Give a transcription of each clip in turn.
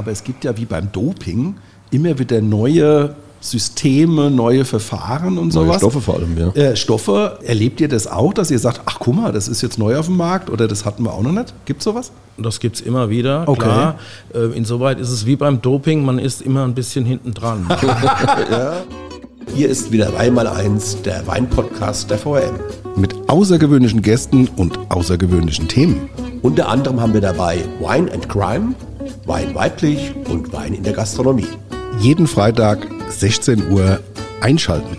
aber es gibt ja wie beim Doping immer wieder neue Systeme, neue Verfahren und sowas. Neue Stoffe vor allem, ja. Äh, Stoffe, erlebt ihr das auch, dass ihr sagt, ach guck mal, das ist jetzt neu auf dem Markt oder das hatten wir auch noch nicht? Gibt es sowas? Das gibt es immer wieder, okay. klar. Äh, insoweit ist es wie beim Doping, man ist immer ein bisschen hinten dran. ja. Hier ist wieder einmal eins, der Weinpodcast der VRM. Mit außergewöhnlichen Gästen und außergewöhnlichen Themen. Unter anderem haben wir dabei Wine and Crime, Wein weiblich und Wein in der Gastronomie. Jeden Freitag 16 Uhr einschalten.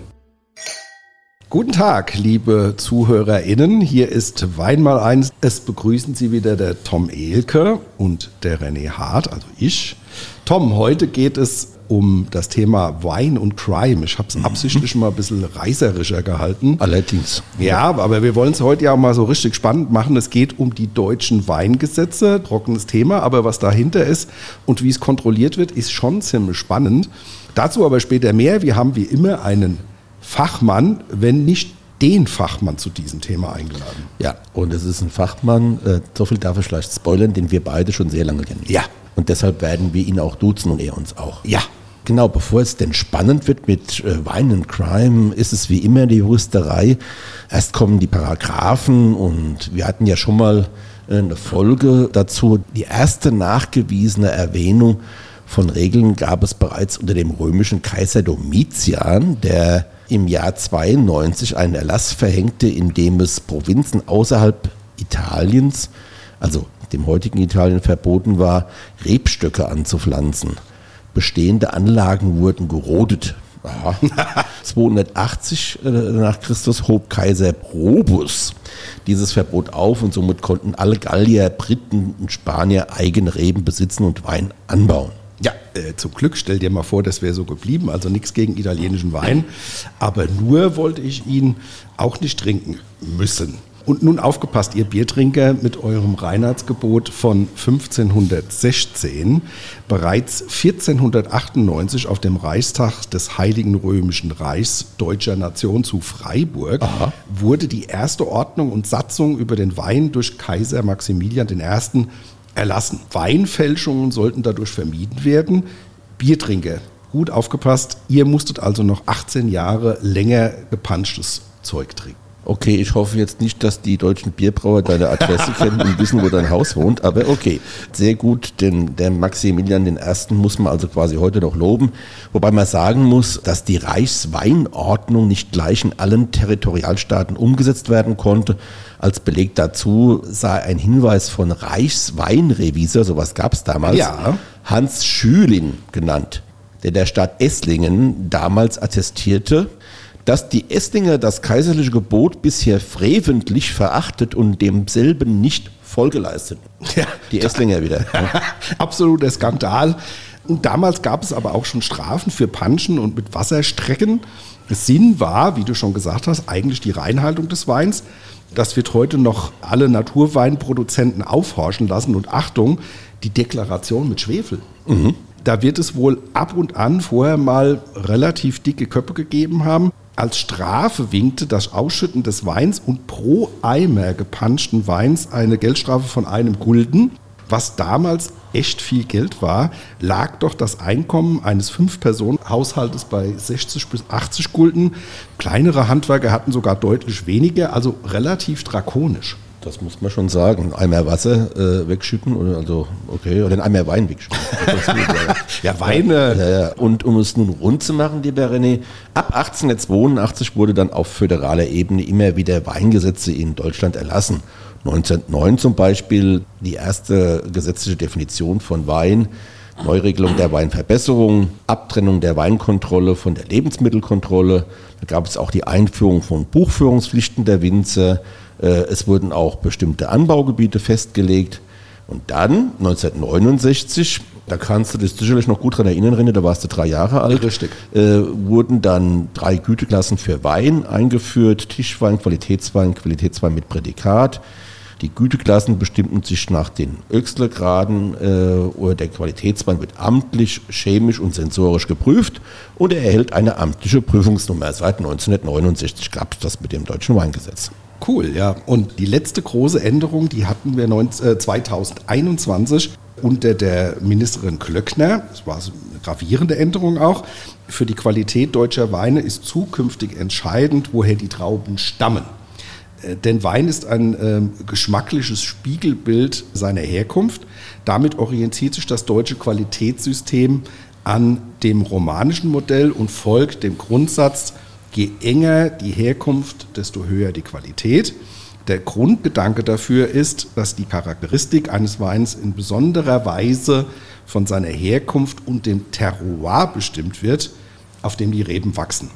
Guten Tag, liebe ZuhörerInnen. Hier ist Wein mal eins. Es begrüßen Sie wieder der Tom Ehlke und der René Hart, also ich. Tom, heute geht es um das Thema Wine und Crime. Ich habe es mhm. absichtlich mal ein bisschen reißerischer gehalten. Allerdings. Ja, aber wir wollen es heute ja auch mal so richtig spannend machen. Es geht um die deutschen Weingesetze, trockenes Thema, aber was dahinter ist und wie es kontrolliert wird, ist schon ziemlich spannend. Dazu aber später mehr. Wir haben wie immer einen Fachmann, wenn nicht den Fachmann zu diesem Thema eingeladen. Ja, und es ist ein Fachmann, äh, so viel darf ich vielleicht spoilern, den wir beide schon sehr lange kennen. Ja. Und deshalb werden wir ihn auch duzen und er uns auch. Ja. Genau, bevor es denn spannend wird mit äh, Wine and Crime, ist es wie immer die Juristerei. Erst kommen die Paragraphen und wir hatten ja schon mal äh, eine Folge dazu. Die erste nachgewiesene Erwähnung von Regeln gab es bereits unter dem römischen Kaiser Domitian, der im Jahr 92 einen Erlass verhängte, in dem es Provinzen außerhalb Italiens, also dem heutigen Italien, verboten war, Rebstöcke anzupflanzen. Bestehende Anlagen wurden gerodet. Aha. 280 äh, nach Christus hob Kaiser Probus dieses Verbot auf und somit konnten alle Gallier, Briten und Spanier eigene Reben besitzen und Wein anbauen. Ja, äh, zum Glück, stell dir mal vor, das wäre so geblieben. Also nichts gegen italienischen Wein. Aber nur wollte ich ihn auch nicht trinken müssen. Und nun aufgepasst, ihr Biertrinker, mit eurem Reinheitsgebot von 1516, bereits 1498 auf dem Reichstag des Heiligen Römischen Reichs deutscher Nation zu Freiburg, Aha. wurde die erste Ordnung und Satzung über den Wein durch Kaiser Maximilian I. erlassen. Weinfälschungen sollten dadurch vermieden werden. Biertrinker, gut aufgepasst, ihr musstet also noch 18 Jahre länger gepanschtes Zeug trinken. Okay, ich hoffe jetzt nicht, dass die deutschen Bierbrauer deine Adresse kennen und wissen, wo dein Haus wohnt, aber okay, sehr gut, denn der Maximilian I. muss man also quasi heute noch loben, wobei man sagen muss, dass die Reichsweinordnung nicht gleich in allen Territorialstaaten umgesetzt werden konnte. Als Beleg dazu sei ein Hinweis von Reichsweinrevisor, sowas gab es damals, ja. Hans Schüling genannt, der der Stadt Esslingen damals attestierte, dass die Esslinger das kaiserliche Gebot bisher freventlich verachtet und demselben nicht Folge leisteten. Ja, die Esslinger wieder. Absoluter Skandal. Und damals gab es aber auch schon Strafen für Panschen und mit Wasserstrecken. Sinn war, wie du schon gesagt hast, eigentlich die Reinhaltung des Weins. Das wird heute noch alle Naturweinproduzenten aufhorchen lassen. Und Achtung, die Deklaration mit Schwefel. Mhm. Da wird es wohl ab und an vorher mal relativ dicke Köpfe gegeben haben. Als Strafe winkte das Ausschütten des Weins und pro Eimer gepanschten Weins eine Geldstrafe von einem Gulden. Was damals echt viel Geld war, lag doch das Einkommen eines Fünf-Personen-Haushaltes bei 60 bis 80 Gulden. Kleinere Handwerker hatten sogar deutlich weniger, also relativ drakonisch. Das muss man schon sagen. Ein Eimer Wasser äh, wegschütten oder also okay oder ein Eimer Wein wegschütten. ja, Wein. Ja, ja, Und um es nun rund zu machen, lieber René, ab 1882 wurde dann auf föderaler Ebene immer wieder Weingesetze in Deutschland erlassen. 1909 zum Beispiel die erste gesetzliche Definition von Wein. Neuregelung der Weinverbesserung, Abtrennung der Weinkontrolle von der Lebensmittelkontrolle. Da gab es auch die Einführung von Buchführungspflichten der Winzer, es wurden auch bestimmte Anbaugebiete festgelegt. Und dann, 1969, da kannst du dich sicherlich noch gut dran erinnern, René, da warst du drei Jahre alt. Richtig. Äh, wurden dann drei Güteklassen für Wein eingeführt: Tischwein, Qualitätswein, Qualitätswein mit Prädikat. Die Güteklassen bestimmten sich nach den Öxlergraden äh, oder der Qualitätswein wird amtlich, chemisch und sensorisch geprüft und er erhält eine amtliche Prüfungsnummer. Seit 1969 gab es das mit dem deutschen Weingesetz. Cool, ja. Und die letzte große Änderung, die hatten wir 2021. unter der Ministerin Klöckner, das war eine gravierende Änderung auch, für die Qualität deutscher Weine ist zukünftig entscheidend, woher die Trauben stammen. Äh, denn Wein ist ein äh, geschmackliches Spiegelbild seiner Herkunft. Damit orientiert sich das deutsche Qualitätssystem an dem romanischen Modell und folgt dem Grundsatz, je enger die Herkunft, desto höher die Qualität. Der Grundgedanke dafür ist, dass die Charakteristik eines Weins in besonderer Weise von seiner Herkunft und dem Terroir bestimmt wird, auf dem die Reben wachsen.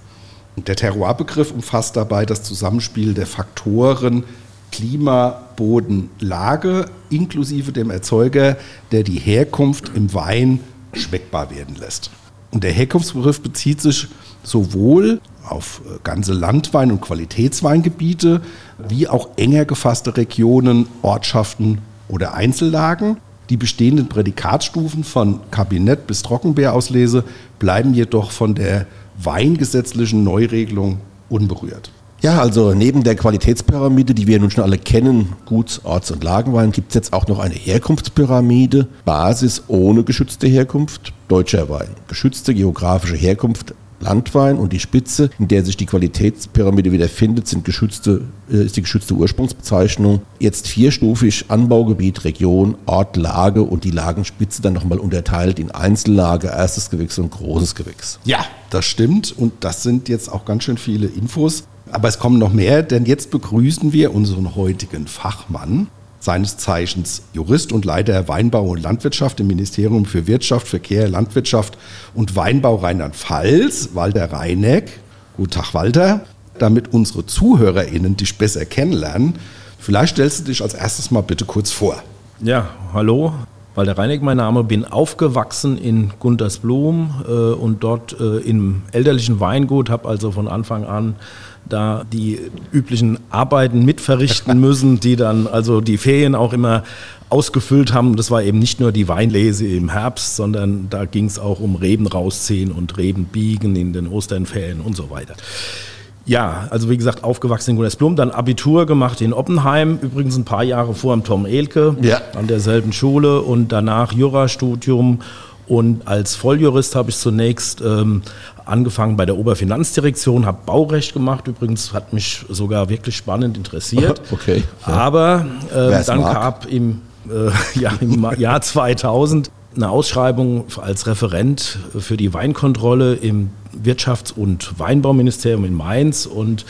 Der Terroir-Begriff umfasst dabei das Zusammenspiel der Faktoren Klima, Boden, Lage inklusive dem Erzeuger, der die Herkunft im Wein schmeckbar werden lässt. Und der Herkunftsbegriff bezieht sich sowohl auf äh, ganze Landwein- und Qualitätsweingebiete wie auch enger gefasste Regionen, Ortschaften oder Einzellagen. Die bestehenden Prädikatsstufen von Kabinett bis Trockenbeerauslese bleiben jedoch von der weingesetzlichen Neuregelung unberührt. Ja, also neben der Qualitätspyramide, die wir nun schon alle kennen, Guts-, Orts- und Lagenwein, gibt es jetzt auch noch eine Herkunftspyramide, Basis ohne geschützte Herkunft, deutscher Wein. Geschützte geografische Herkunft, Landwein und die Spitze, in der sich die Qualitätspyramide wiederfindet, sind geschützte, äh, ist die geschützte Ursprungsbezeichnung. Jetzt vierstufig Anbaugebiet, Region, Ort, Lage und die Lagenspitze dann nochmal unterteilt in Einzellage, erstes Gewächs und großes Gewächs. Ja, das stimmt und das sind jetzt auch ganz schön viele Infos. Aber es kommen noch mehr, denn jetzt begrüßen wir unseren heutigen Fachmann, seines Zeichens Jurist und Leiter Weinbau und Landwirtschaft im Ministerium für Wirtschaft, Verkehr, Landwirtschaft und Weinbau Rheinland-Pfalz, Walter Reineck. Guten Tag, Walter. Damit unsere ZuhörerInnen dich besser kennenlernen, vielleicht stellst du dich als erstes mal bitte kurz vor. Ja, hallo. Walter Reineck, mein Name, bin aufgewachsen in Guntersblum äh, und dort äh, im elterlichen Weingut, habe also von Anfang an da die üblichen Arbeiten mitverrichten müssen, die dann also die Ferien auch immer ausgefüllt haben. Das war eben nicht nur die Weinlese im Herbst, sondern da ging es auch um Reben rausziehen und Reben biegen in den Osternferien und so weiter. Ja, also wie gesagt, aufgewachsen in Gunnersblum, dann Abitur gemacht in Oppenheim, übrigens ein paar Jahre vor dem Tom Elke, ja. an derselben Schule und danach Jurastudium und als Volljurist habe ich zunächst ähm, angefangen bei der Oberfinanzdirektion, habe Baurecht gemacht. Übrigens hat mich sogar wirklich spannend interessiert. Okay. Ja. Aber äh, dann mag. gab im, äh, ja, im Jahr 2000 eine Ausschreibung als Referent für die Weinkontrolle im Wirtschafts- und Weinbauministerium in Mainz und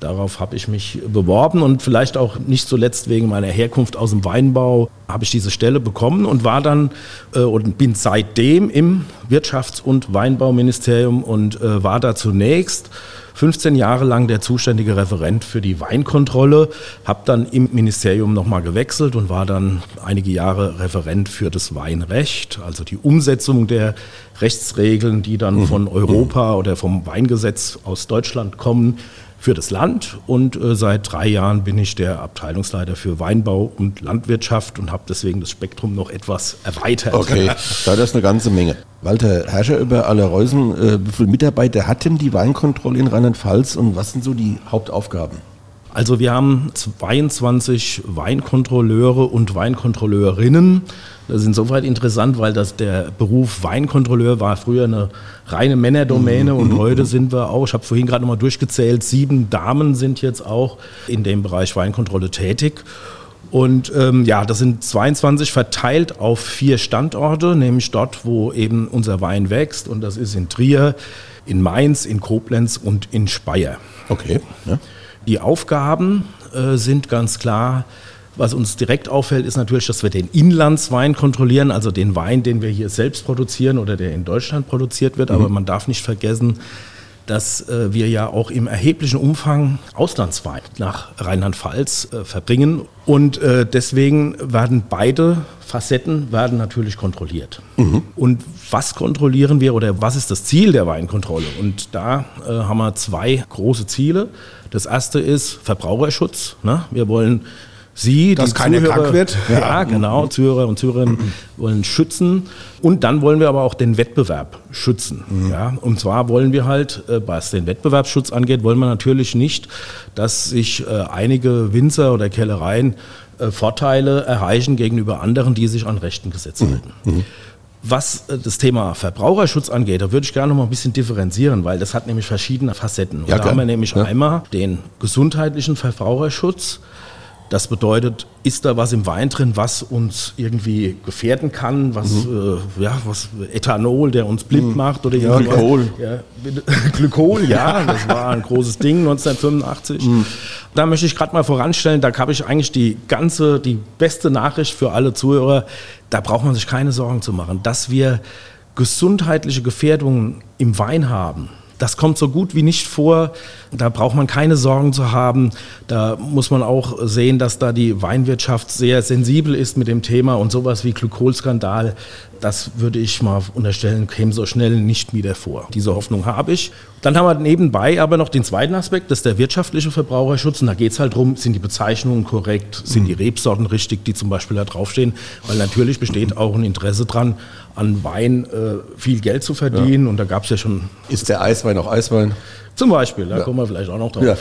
Darauf habe ich mich beworben und vielleicht auch nicht zuletzt wegen meiner Herkunft aus dem Weinbau habe ich diese Stelle bekommen und war dann äh, und bin seitdem im Wirtschafts- und Weinbauministerium und äh, war da zunächst 15 Jahre lang der zuständige Referent für die Weinkontrolle, habe dann im Ministerium nochmal gewechselt und war dann einige Jahre Referent für das Weinrecht, also die Umsetzung der Rechtsregeln, die dann mhm. von Europa oder vom Weingesetz aus Deutschland kommen, für das Land und äh, seit drei Jahren bin ich der Abteilungsleiter für Weinbau und Landwirtschaft und habe deswegen das Spektrum noch etwas erweitert. Okay, da ist eine ganze Menge. Walter Herrscher über alle Reusen, äh, wie viele Mitarbeiter hat denn die Weinkontrolle in Rheinland-Pfalz und was sind so die Hauptaufgaben? Also wir haben 22 Weinkontrolleure und Weinkontrolleurinnen. Das ist insoweit interessant, weil das der Beruf Weinkontrolleur war früher eine reine Männerdomäne und mhm. heute sind wir auch, ich habe vorhin gerade nochmal durchgezählt, sieben Damen sind jetzt auch in dem Bereich Weinkontrolle tätig. Und ähm, ja, das sind 22 verteilt auf vier Standorte, nämlich dort, wo eben unser Wein wächst. Und das ist in Trier, in Mainz, in Koblenz und in Speyer. Okay. Ja. Die Aufgaben äh, sind ganz klar. Was uns direkt auffällt, ist natürlich, dass wir den Inlandswein kontrollieren, also den Wein, den wir hier selbst produzieren oder der in Deutschland produziert wird. Mhm. Aber man darf nicht vergessen, dass äh, wir ja auch im erheblichen Umfang Auslandswein nach Rheinland-Pfalz äh, verbringen. Und äh, deswegen werden beide Facetten werden natürlich kontrolliert. Mhm. Und was kontrollieren wir oder was ist das Ziel der Weinkontrolle? Und da äh, haben wir zwei große Ziele. Das erste ist Verbraucherschutz. Ne? Wir wollen Sie, dass keiner Zuhörer, krank wird. Ja, ja, genau. Zuhörer und Zuhörerinnen wollen schützen. Und dann wollen wir aber auch den Wettbewerb schützen. Mhm. Ja, und zwar wollen wir halt, äh, was den Wettbewerbsschutz angeht, wollen wir natürlich nicht, dass sich äh, einige Winzer oder Kellereien äh, Vorteile erreichen gegenüber anderen, die sich an rechten Gesetzen mhm. halten. Mhm. Was das Thema Verbraucherschutz angeht, da würde ich gerne noch mal ein bisschen differenzieren, weil das hat nämlich verschiedene Facetten. Ja, da haben wir nämlich ja. einmal den gesundheitlichen Verbraucherschutz, das bedeutet, ist da was im Wein drin, was uns irgendwie gefährden kann, was, mhm. äh, ja, was Ethanol, der uns blind mhm. macht oder ja, Glykol. Ja, Glykol, ja, das war ein großes Ding 1985. Mhm. Da möchte ich gerade mal voranstellen, da habe ich eigentlich die ganze, die beste Nachricht für alle Zuhörer. Da braucht man sich keine Sorgen zu machen, dass wir gesundheitliche Gefährdungen im Wein haben das kommt so gut wie nicht vor. Da braucht man keine Sorgen zu haben. Da muss man auch sehen, dass da die Weinwirtschaft sehr sensibel ist mit dem Thema und sowas wie Glykolskandal das würde ich mal unterstellen, käme so schnell nicht wieder vor. Diese Hoffnung habe ich. Dann haben wir nebenbei aber noch den zweiten Aspekt, das ist der wirtschaftliche Verbraucherschutz. Und da geht es halt darum, sind die Bezeichnungen korrekt, sind die. Rebsorten richtig, die zum Beispiel da draufstehen. Weil natürlich besteht auch ein Interesse dran, an Wein äh, viel Geld zu verdienen. Ja. Und da gab es ja schon. Ist der Eiswein auch Eiswein? Zum Beispiel, da ja. kommen wir vielleicht auch noch drauf. Ja.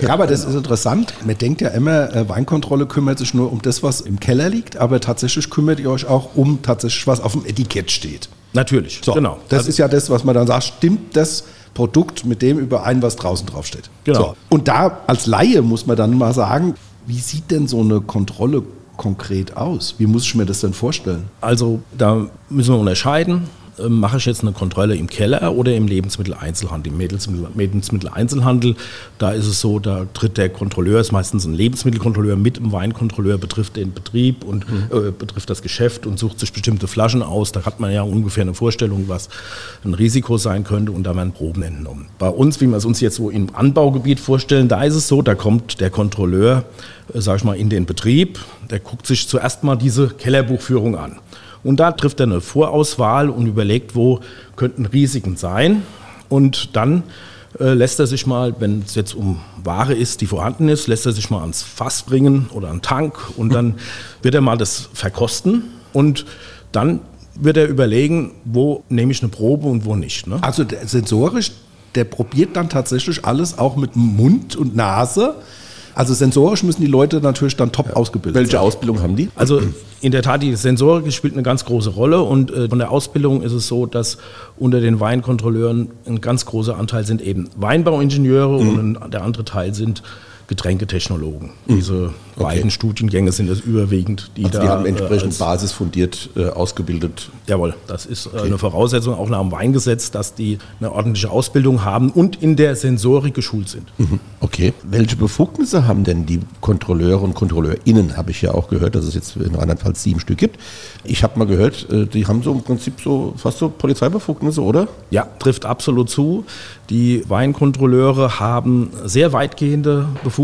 ja. aber das ist interessant. Man denkt ja immer, äh, Weinkontrolle kümmert sich nur um das, was im Keller liegt, aber tatsächlich kümmert ihr euch auch um tatsächlich, was auf dem Etikett steht. Natürlich, so, genau. Das also, ist ja das, was man dann sagt, stimmt das Produkt mit dem überein, was draußen draufsteht. Genau. So. Und da als Laie muss man dann mal sagen, wie sieht denn so eine Kontrolle konkret aus? Wie muss ich mir das denn vorstellen? Also da müssen wir unterscheiden. Ähm, mache ich jetzt eine Kontrolle im Keller oder im Lebensmitteleinzelhandel. Im Lebensmitteleinzelhandel, da ist es so, da tritt der Kontrolleur, ist meistens ein Lebensmittelkontrolleur mit dem Weinkontrolleur, betrifft den Betrieb und mhm. äh, betrifft das Geschäft und sucht sich bestimmte Flaschen aus. Da hat man ja ungefähr eine Vorstellung, was ein Risiko sein könnte und da werden Proben entnommen. Bei uns, wie wir es uns jetzt so im Anbaugebiet vorstellen, da ist es so, da kommt der Kontrolleur, äh, sag ich mal, in den Betrieb, der guckt sich zuerst mal diese Kellerbuchführung an. Und da trifft er eine Vorauswahl und überlegt, wo könnten Risiken sein. Und dann äh, lässt er sich mal, wenn es jetzt um Ware ist, die vorhanden ist, lässt er sich mal ans Fass bringen oder an Tank und dann wird er mal das verkosten und dann wird er überlegen, wo nehme ich eine Probe und wo nicht. Ne? Also sensorisch, der probiert dann tatsächlich alles auch mit Mund und Nase also sensorisch müssen die Leute natürlich dann top ja. ausgebildet Welche sein. Ausbildung haben die? Also in der Tat, die Sensorik spielt eine ganz große Rolle und äh, von der Ausbildung ist es so, dass unter den Weinkontrolleuren ein ganz großer Anteil sind eben Weinbauingenieure mhm. und der andere Teil sind Getränketechnologen. Mhm. Diese okay. beiden Studiengänge sind es überwiegend, die also da. Die haben entsprechend äh, basisfundiert äh, ausgebildet. Jawohl, das ist äh, okay. eine Voraussetzung auch nach dem Weingesetz, dass die eine ordentliche Ausbildung haben und in der Sensorik geschult sind. Mhm. Okay. Welche Befugnisse haben denn die Kontrolleure und KontrolleurInnen, habe ich ja auch gehört, dass es jetzt in Rheinland-Pfalz sieben Stück gibt. Ich habe mal gehört, äh, die haben so im Prinzip so fast so Polizeibefugnisse, oder? Ja, trifft absolut zu. Die Weinkontrolleure haben sehr weitgehende Befugnisse.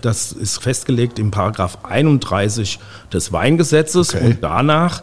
Das ist festgelegt im Paragraph 31 des Weingesetzes okay. und danach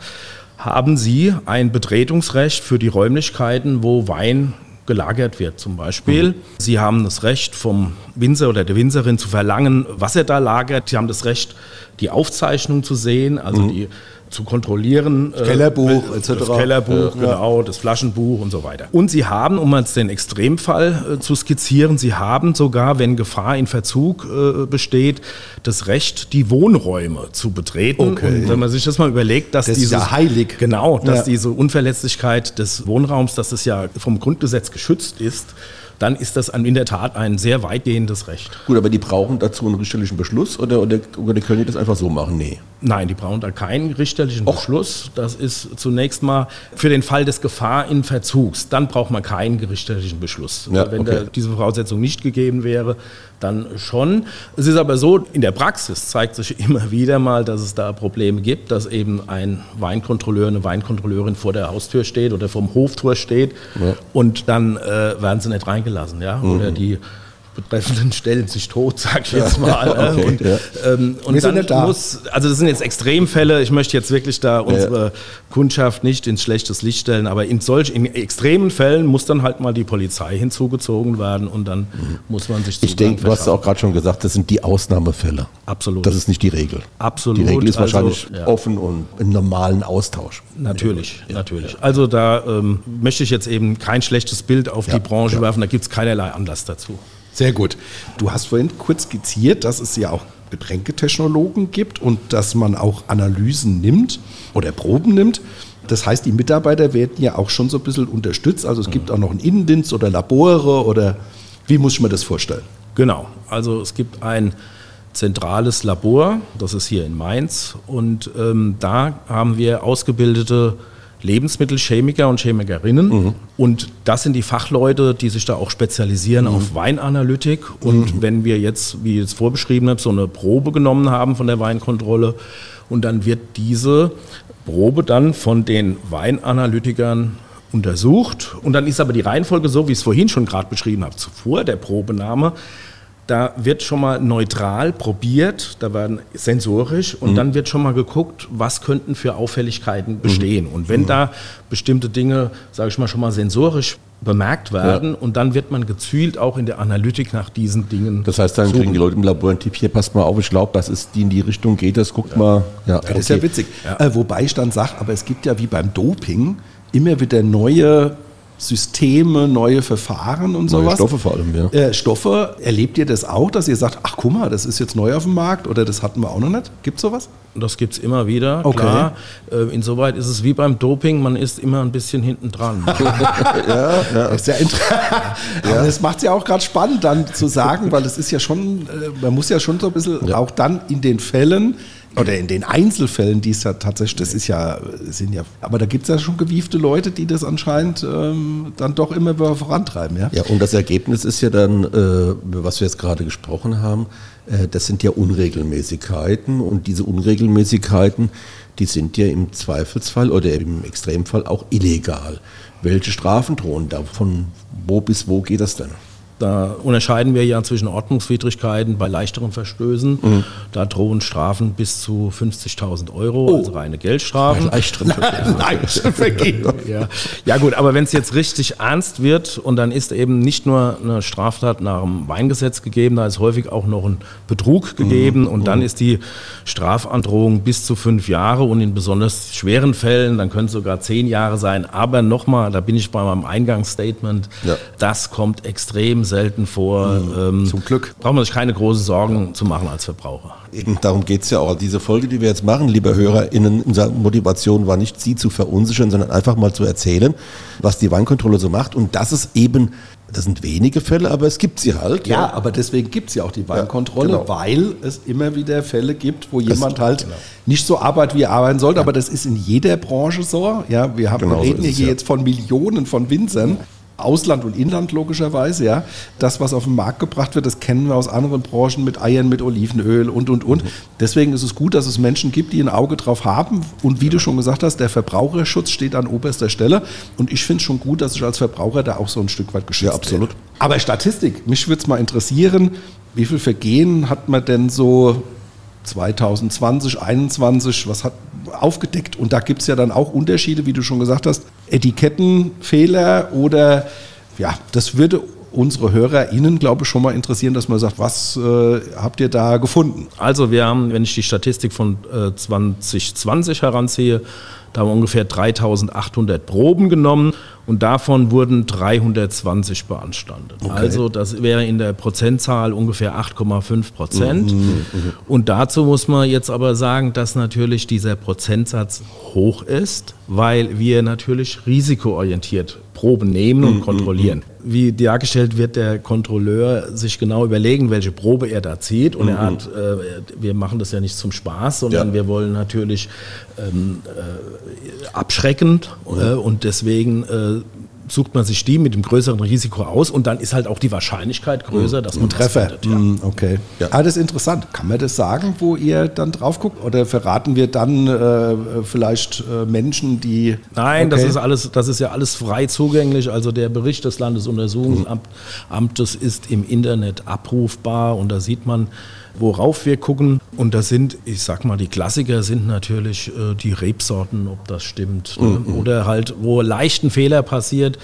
haben sie ein Betretungsrecht für die Räumlichkeiten, wo Wein gelagert wird zum Beispiel. Mhm. Sie haben das Recht vom Winzer oder der Winzerin zu verlangen, was er da lagert. Sie haben das Recht, die Aufzeichnung zu sehen, also mhm. die zu kontrollieren. Das Kellerbuch äh, etc. Das Kellerbuch, ja. genau, das Flaschenbuch und so weiter. Und sie haben, um jetzt den Extremfall äh, zu skizzieren, sie haben sogar, wenn Gefahr in Verzug äh, besteht, das Recht, die Wohnräume zu betreten. Okay. Und wenn man sich das mal überlegt, dass das dieses, ist ja heilig. Genau, dass ja. diese Unverletzlichkeit des Wohnraums, dass es ja vom Grundgesetz geschützt ist, dann ist das in der Tat ein sehr weitgehendes Recht. Gut, aber die brauchen dazu einen richterlichen Beschluss oder, oder, oder können die das einfach so machen? Nee. Nein, die brauchen da keinen richterlichen Och. Beschluss. Das ist zunächst mal für den Fall des Gefahr in Verzugs. Dann braucht man keinen richterlichen Beschluss. Ja, Wenn okay. der, diese Voraussetzung nicht gegeben wäre, dann schon. Es ist aber so, in der Praxis zeigt sich immer wieder mal, dass es da Probleme gibt, dass eben ein Weinkontrolleur, eine Weinkontrolleurin vor der Haustür steht oder vom Hoftor steht ja. und dann äh, werden sie nicht reingelassen. Ja? Mhm. Oder die betreffenden stellen sich tot, sag ich jetzt mal. Ne? okay, und, ja. ähm, und dann da. muss, also das sind jetzt Extremfälle. Ich möchte jetzt wirklich da unsere ja. Kundschaft nicht ins schlechtes Licht stellen, aber in solch in extremen Fällen muss dann halt mal die Polizei hinzugezogen werden und dann mhm. muss man sich. Ich denke, du hast auch gerade schon gesagt, das sind die Ausnahmefälle. Absolut. Das ist nicht die Regel. Absolut. Die Regel ist also, wahrscheinlich ja. offen und einen normalen Austausch. Natürlich, natürlich. Also da ähm, möchte ich jetzt eben kein schlechtes Bild auf die Branche werfen. Da gibt es keinerlei Anlass dazu. Sehr gut. Du hast vorhin kurz skizziert, dass es ja auch Getränketechnologen gibt und dass man auch Analysen nimmt oder Proben nimmt. Das heißt, die Mitarbeiter werden ja auch schon so ein bisschen unterstützt. Also es gibt auch noch einen Innendienst oder Labore oder wie muss ich mir das vorstellen? Genau. Also es gibt ein zentrales Labor, das ist hier in Mainz und ähm, da haben wir ausgebildete Lebensmittelchemiker und Chemikerinnen. Mhm. Und das sind die Fachleute, die sich da auch spezialisieren mhm. auf Weinanalytik. Und mhm. wenn wir jetzt, wie ich es vorbeschrieben habe, so eine Probe genommen haben von der Weinkontrolle und dann wird diese Probe dann von den Weinanalytikern untersucht. Und dann ist aber die Reihenfolge so, wie ich es vorhin schon gerade beschrieben habe, zuvor der Probenahme. Da wird schon mal neutral probiert, da werden sensorisch und mhm. dann wird schon mal geguckt, was könnten für Auffälligkeiten bestehen. Mhm. Und wenn mhm. da bestimmte Dinge, sage ich mal, schon mal sensorisch bemerkt werden ja. und dann wird man gezielt auch in der Analytik nach diesen Dingen. Das heißt, dann suchen. kriegen die Leute im Labor einen Tipp, hier passt mal auf, ich glaube, das ist die in die Richtung geht, das guckt ja. mal. Ja, das okay. ist ja witzig. Äh, wobei ich dann sage, aber es gibt ja wie beim Doping immer wieder neue Systeme, neue Verfahren und neue sowas. Stoffe vor allem, ja. Äh, Stoffe, erlebt ihr das auch, dass ihr sagt, ach guck mal, das ist jetzt neu auf dem Markt oder das hatten wir auch noch nicht? Gibt es sowas? Das gibt es immer wieder, okay. klar. Äh, insoweit ist es wie beim Doping, man ist immer ein bisschen hinten dran. ja, ja. ist ja interessant. ja. Aber das macht es ja auch gerade spannend dann zu sagen, weil es ist ja schon, äh, man muss ja schon so ein bisschen ja. auch dann in den Fällen, oder in den Einzelfällen, die es ja tatsächlich, das ist ja, sind ja, aber da gibt es ja schon gewiefte Leute, die das anscheinend ähm, dann doch immer vorantreiben. Ja? ja, und das Ergebnis ist ja dann, äh, was wir jetzt gerade gesprochen haben, äh, das sind ja Unregelmäßigkeiten und diese Unregelmäßigkeiten, die sind ja im Zweifelsfall oder im Extremfall auch illegal. Welche Strafen drohen da? Von wo bis wo geht das denn? Da unterscheiden wir ja zwischen Ordnungswidrigkeiten bei leichteren Verstößen. Mhm. Da drohen Strafen bis zu 50.000 Euro, oh. also reine Geldstrafen. Bei leichteren Verstößen. ja. ja gut, aber wenn es jetzt richtig ernst wird und dann ist eben nicht nur eine Straftat nach dem Weingesetz gegeben, da ist häufig auch noch ein Betrug gegeben mhm. und dann mhm. ist die Strafandrohung bis zu fünf Jahre und in besonders schweren Fällen, dann können es sogar zehn Jahre sein. Aber nochmal, da bin ich bei meinem Eingangsstatement, ja. das kommt extrem selten vor. Mhm. Ähm, Zum Glück. Braucht man sich keine großen Sorgen zu machen als Verbraucher. Eben darum geht es ja auch. Diese Folge, die wir jetzt machen, liebe HörerInnen, unsere Motivation war nicht, Sie zu verunsichern, sondern einfach mal zu erzählen, was die Weinkontrolle so macht. Und das ist eben das sind wenige Fälle, aber es gibt sie halt. Ja, ja. aber deswegen gibt es ja auch die Weinkontrolle, ja, genau. weil es immer wieder Fälle gibt, wo das jemand halt genau. nicht so arbeitet, wie er arbeiten sollte. Ja. Aber das ist in jeder Branche so. Ja, wir haben, genau reden so hier jetzt von Millionen von Winzern. Ausland und Inland logischerweise, ja. Das, was auf den Markt gebracht wird, das kennen wir aus anderen Branchen mit Eiern, mit Olivenöl und, und, und. Mhm. Deswegen ist es gut, dass es Menschen gibt, die ein Auge drauf haben. Und wie du schon gesagt hast, der Verbraucherschutz steht an oberster Stelle. Und ich finde es schon gut, dass ich als Verbraucher da auch so ein Stück weit geschützt Ja, absolut. Werde. Aber Statistik, mich würde es mal interessieren, wie viele Vergehen hat man denn so 2020, 2021, was hat aufgedeckt? Und da gibt es ja dann auch Unterschiede, wie du schon gesagt hast, Etikettenfehler oder ja, das würde unsere HörerInnen, glaube ich, schon mal interessieren, dass man sagt, was äh, habt ihr da gefunden? Also wir haben, wenn ich die Statistik von äh, 2020 heranziehe, da haben wir ungefähr 3800 Proben genommen und davon wurden 320 beanstandet. Okay. Also das wäre in der Prozentzahl ungefähr 8,5 Prozent. Mhm, mhm, mhm, und dazu muss man jetzt aber sagen, dass natürlich dieser Prozentsatz hoch ist, weil wir natürlich risikoorientiert Proben nehmen und mhm, kontrollieren. Wie dargestellt wird der Kontrolleur sich genau überlegen, welche Probe er da zieht. Und er hat, äh, wir machen das ja nicht zum Spaß, sondern ja. wir wollen natürlich ähm, äh, abschreckend äh, und deswegen äh, sucht man sich die mit dem größeren Risiko aus und dann ist halt auch die Wahrscheinlichkeit größer, dass man Treffer. Findet, ja. Mm, okay. Ja. Ah, das ist interessant. Kann man das sagen, wo ihr dann drauf guckt? Oder verraten wir dann äh, vielleicht äh, Menschen, die. Nein, okay. das ist alles, das ist ja alles frei zugänglich. Also der Bericht des Landesuntersuchungsamtes ist im Internet abrufbar und da sieht man, worauf wir gucken. Und das sind, ich sag mal, die Klassiker sind natürlich äh, die Rebsorten, ob das stimmt. Ne? Mhm. Oder halt, wo leichten Fehler passiert,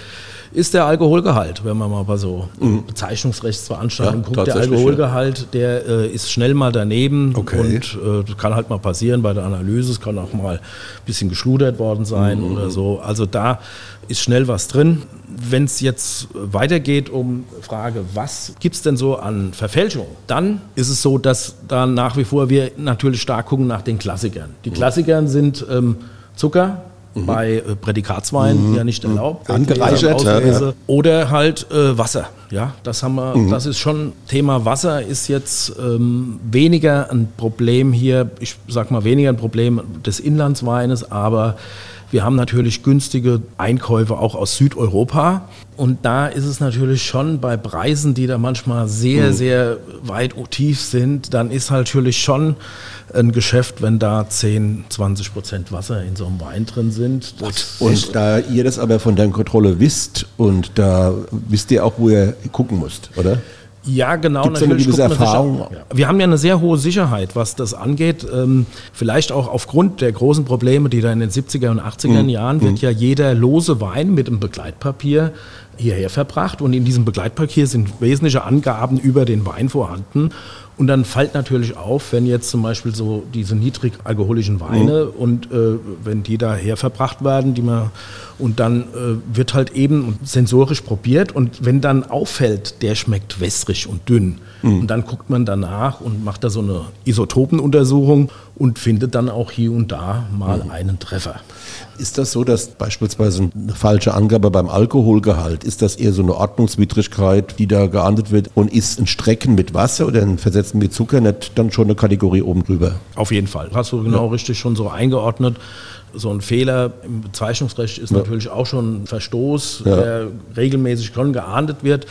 ist der Alkoholgehalt. Wenn man mal bei so mhm. Bezeichnungsrechtsveranstaltungen ja, guckt, der Alkoholgehalt, der äh, ist schnell mal daneben okay. und äh, das kann halt mal passieren bei der Analyse. Es kann auch mal ein bisschen geschludert worden sein mhm. oder so. Also da ist schnell was drin. Wenn es jetzt weitergeht um Frage, was gibt es denn so an Verfälschung, dann ist es so, dass da nach wie vor wir natürlich stark gucken nach den Klassikern. Die Klassikern sind ähm, Zucker, mhm. bei äh, Prädikatswein mhm. ja nicht erlaubt. Angereichert. Ja. Oder halt äh, Wasser. Ja, das haben wir, mhm. das ist schon Thema Wasser ist jetzt ähm, weniger ein Problem hier, ich sag mal weniger ein Problem des Inlandsweines, aber wir haben natürlich günstige Einkäufe auch aus Südeuropa. Und da ist es natürlich schon bei Preisen, die da manchmal sehr, mhm. sehr weit tief sind, dann ist natürlich schon ein Geschäft, wenn da 10, 20 Prozent Wasser in so einem Wein drin sind. und da ihr das aber von der Kontrolle wisst und da wisst ihr auch, wo ihr gucken müsst, oder? Ja, genau. Gibt's natürlich eine gewisse Erfahrung. Wir haben ja eine sehr hohe Sicherheit, was das angeht. Ähm, vielleicht auch aufgrund der großen Probleme, die da in den 70er und 80er mhm. Jahren wird mhm. ja jeder lose Wein mit einem Begleitpapier hierher verbracht und in diesem Begleitpapier sind wesentliche Angaben über den Wein vorhanden. Und dann fällt natürlich auf, wenn jetzt zum Beispiel so diese niedrig alkoholischen Weine mhm. und äh, wenn die daher verbracht werden, die man und dann äh, wird halt eben sensorisch probiert und wenn dann auffällt, der schmeckt wässrig und dünn mhm. und dann guckt man danach und macht da so eine Isotopenuntersuchung und findet dann auch hier und da mal mhm. einen Treffer. Ist das so, dass beispielsweise eine falsche Angabe beim Alkoholgehalt, ist das eher so eine Ordnungswidrigkeit, die da geahndet wird? Und ist ein Strecken mit Wasser oder ein Versetzen mit Zucker nicht dann schon eine Kategorie oben drüber? Auf jeden Fall. Hast du genau ja. richtig schon so eingeordnet. So ein Fehler im Bezeichnungsrecht ist ja. natürlich auch schon ein Verstoß, ja. der regelmäßig schon geahndet wird.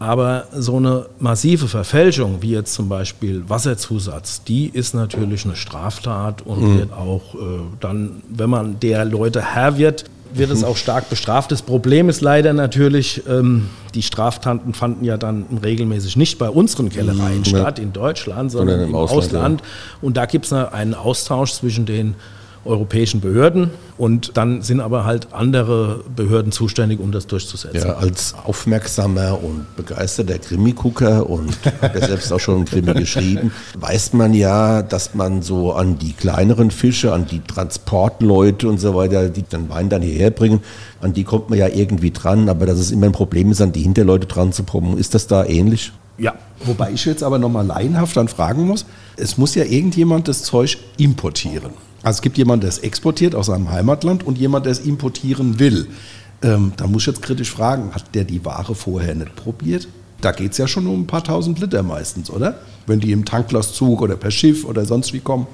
Aber so eine massive Verfälschung, wie jetzt zum Beispiel Wasserzusatz, die ist natürlich eine Straftat und mhm. wird auch äh, dann, wenn man der Leute Herr wird, wird es auch stark bestraft. Das Problem ist leider natürlich, ähm, die Straftaten fanden ja dann regelmäßig nicht bei unseren Kellereien mhm. statt in Deutschland, sondern im, Ausland. Ausland. Ja. Und da gibt es einen Austausch zwischen den europäischen Behörden und dann sind aber halt andere Behörden zuständig, um das durchzusetzen. Ja, als aufmerksamer und begeisterter Krimi-Gucker und habe ja selbst auch schon einen Krimi geschrieben, weiß man ja, dass man so an die kleineren Fische, an die Transportleute und so weiter, die den Wein dann hierher bringen, an die kommt man ja irgendwie dran, aber dass es immer ein Problem ist, an die Hinterleute dran zu kommen. Ist das da ähnlich? Ja, wobei ich jetzt aber nochmal laienhaft dann fragen muss, es muss ja irgendjemand das Zeug importieren. Also es gibt jemanden, der es exportiert aus seinem Heimatland und jemand, der es importieren will. Ähm, da muss ich jetzt kritisch fragen, hat der die Ware vorher nicht probiert? Da geht es ja schon um ein paar tausend Liter meistens, oder? Wenn die im Tanklastzug oder per Schiff oder sonst wie kommen.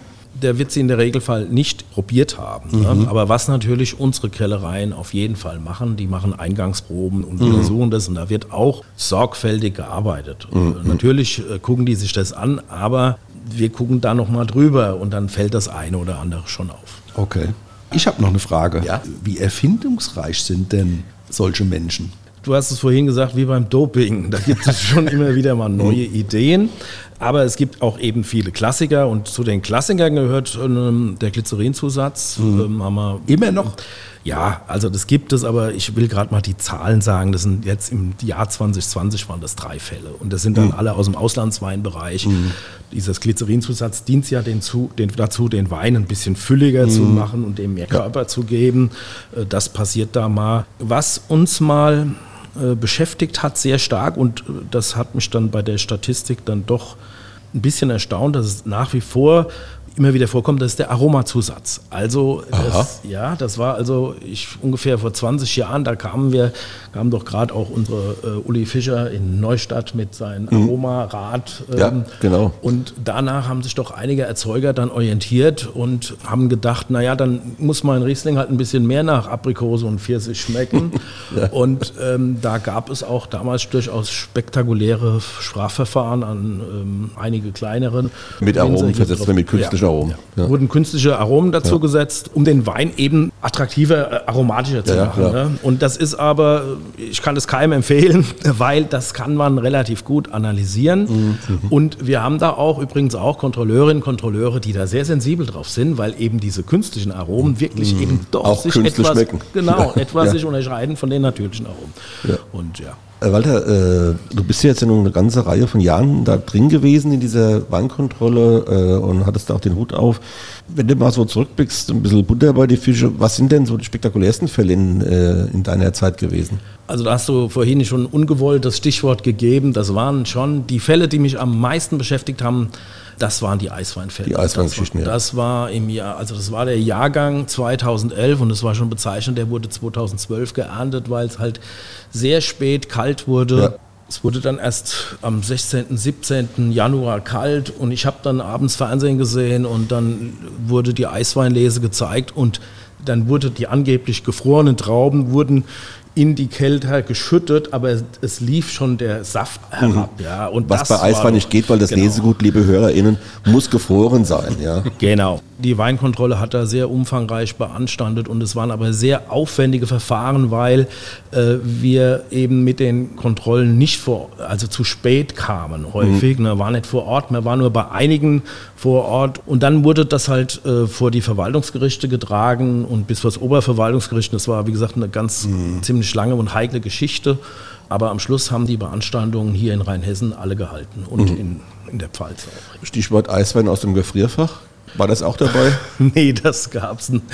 Der wird sie in der Regelfall nicht probiert haben. Ne? Mhm. Aber was natürlich unsere Kellereien auf jeden Fall machen, die machen Eingangsproben und mhm. untersuchen das und da wird auch sorgfältig gearbeitet. Mhm. Natürlich äh, gucken die sich das an, aber wir gucken da nochmal drüber und dann fällt das eine oder andere schon auf. Okay. Ich habe noch eine Frage. Ja? Wie erfindungsreich sind denn solche Menschen? Du hast es vorhin gesagt, wie beim Doping. Da gibt es schon immer wieder mal neue Ideen. Aber es gibt auch eben viele Klassiker und zu den Klassikern gehört ähm, der Glycerinzusatz. Mhm. Ähm, haben wir immer noch? Ja, also das gibt es, aber ich will gerade mal die Zahlen sagen. Das sind jetzt im Jahr 2020 waren das drei Fälle. Und das sind dann mhm. alle aus dem Auslandsweinbereich. Mhm. Dieses Glycerinzusatz dient ja den zu, den, dazu, den Wein ein bisschen fülliger zu mhm. machen und dem mehr Körper ja. zu geben. Äh, das passiert da mal. Was uns mal äh, beschäftigt hat, sehr stark, und äh, das hat mich dann bei der Statistik dann doch ein bisschen erstaunt, dass es nach wie vor immer wieder vorkommt, das ist der Aromazusatz. Also das, ja, das war also ich ungefähr vor 20 Jahren, da kamen wir, kamen doch gerade auch unsere äh, Uli Fischer in Neustadt mit seinem mhm. Aromarad. Ähm, ja, genau. Und danach haben sich doch einige Erzeuger dann orientiert und haben gedacht, naja, dann muss mein Riesling halt ein bisschen mehr nach Aprikose und Pfirsich schmecken. ja. Und ähm, da gab es auch damals durchaus spektakuläre Sprachverfahren an ähm, einige kleineren. Mit Aromen versetzt, mit künstlichen ja. Aromen. Ja. Wurden künstliche Aromen dazu gesetzt, um den Wein eben attraktiver, äh, aromatischer zu machen. Ne? Und das ist aber, ich kann es keinem empfehlen, weil das kann man relativ gut analysieren. Mhm. Und wir haben da auch übrigens auch Kontrolleurinnen und Kontrolleure, die da sehr sensibel drauf sind, weil eben diese künstlichen Aromen wirklich mhm. eben doch auch sich etwas, schmecken. genau, etwas sich unterscheiden von den natürlichen Aromen. Und ja. Äh, Walter, äh, du bist jetzt noch eine ganze Reihe von Jahren da drin gewesen in dieser Weinkontrolle äh, und hattest da auch den Hut auf. Wenn du mal so zurückblickst, ein bisschen Butter bei die Fische, was sind denn so die spektakulärsten Fälle in, äh, in deiner Zeit gewesen? Also da hast du vorhin schon ungewollt das Stichwort gegeben. Das waren schon die Fälle, die mich am meisten beschäftigt haben. Das waren die Eisweinfälle. Die Eisweingeschichten, ja. Das war im Jahr, also das war der Jahrgang 2011 und das war schon bezeichnend. Der wurde 2012 geerntet, weil es halt sehr spät kalt wurde. Ja. Es wurde dann erst am 16., 17. Januar kalt und ich habe dann abends Fernsehen gesehen und dann wurde die Eisweinlese gezeigt und dann wurde die angeblich gefrorenen Trauben wurden in die Kälte geschüttet, aber es, es lief schon der Saft herab. Mhm. Ja, und Was bei Eiswein nicht geht, weil das genau. Lesegut, liebe HörerInnen, muss gefroren sein. Ja. Genau. Die Weinkontrolle hat da sehr umfangreich beanstandet und es waren aber sehr aufwendige Verfahren, weil äh, wir eben mit den Kontrollen nicht vor, also zu spät kamen häufig. Mhm. Ne, war nicht vor Ort, man war nur bei einigen vor Ort und dann wurde das halt äh, vor die Verwaltungsgerichte getragen und bis vor das Oberverwaltungsgericht. Das war, wie gesagt, eine ganz mhm. ziemlich lange und heikle Geschichte. Aber am Schluss haben die Beanstandungen hier in Rheinhessen alle gehalten und mhm. in, in der Pfalz auch. Stichwort Eiswein aus dem Gefrierfach. War das auch dabei? nee, das gab's nicht.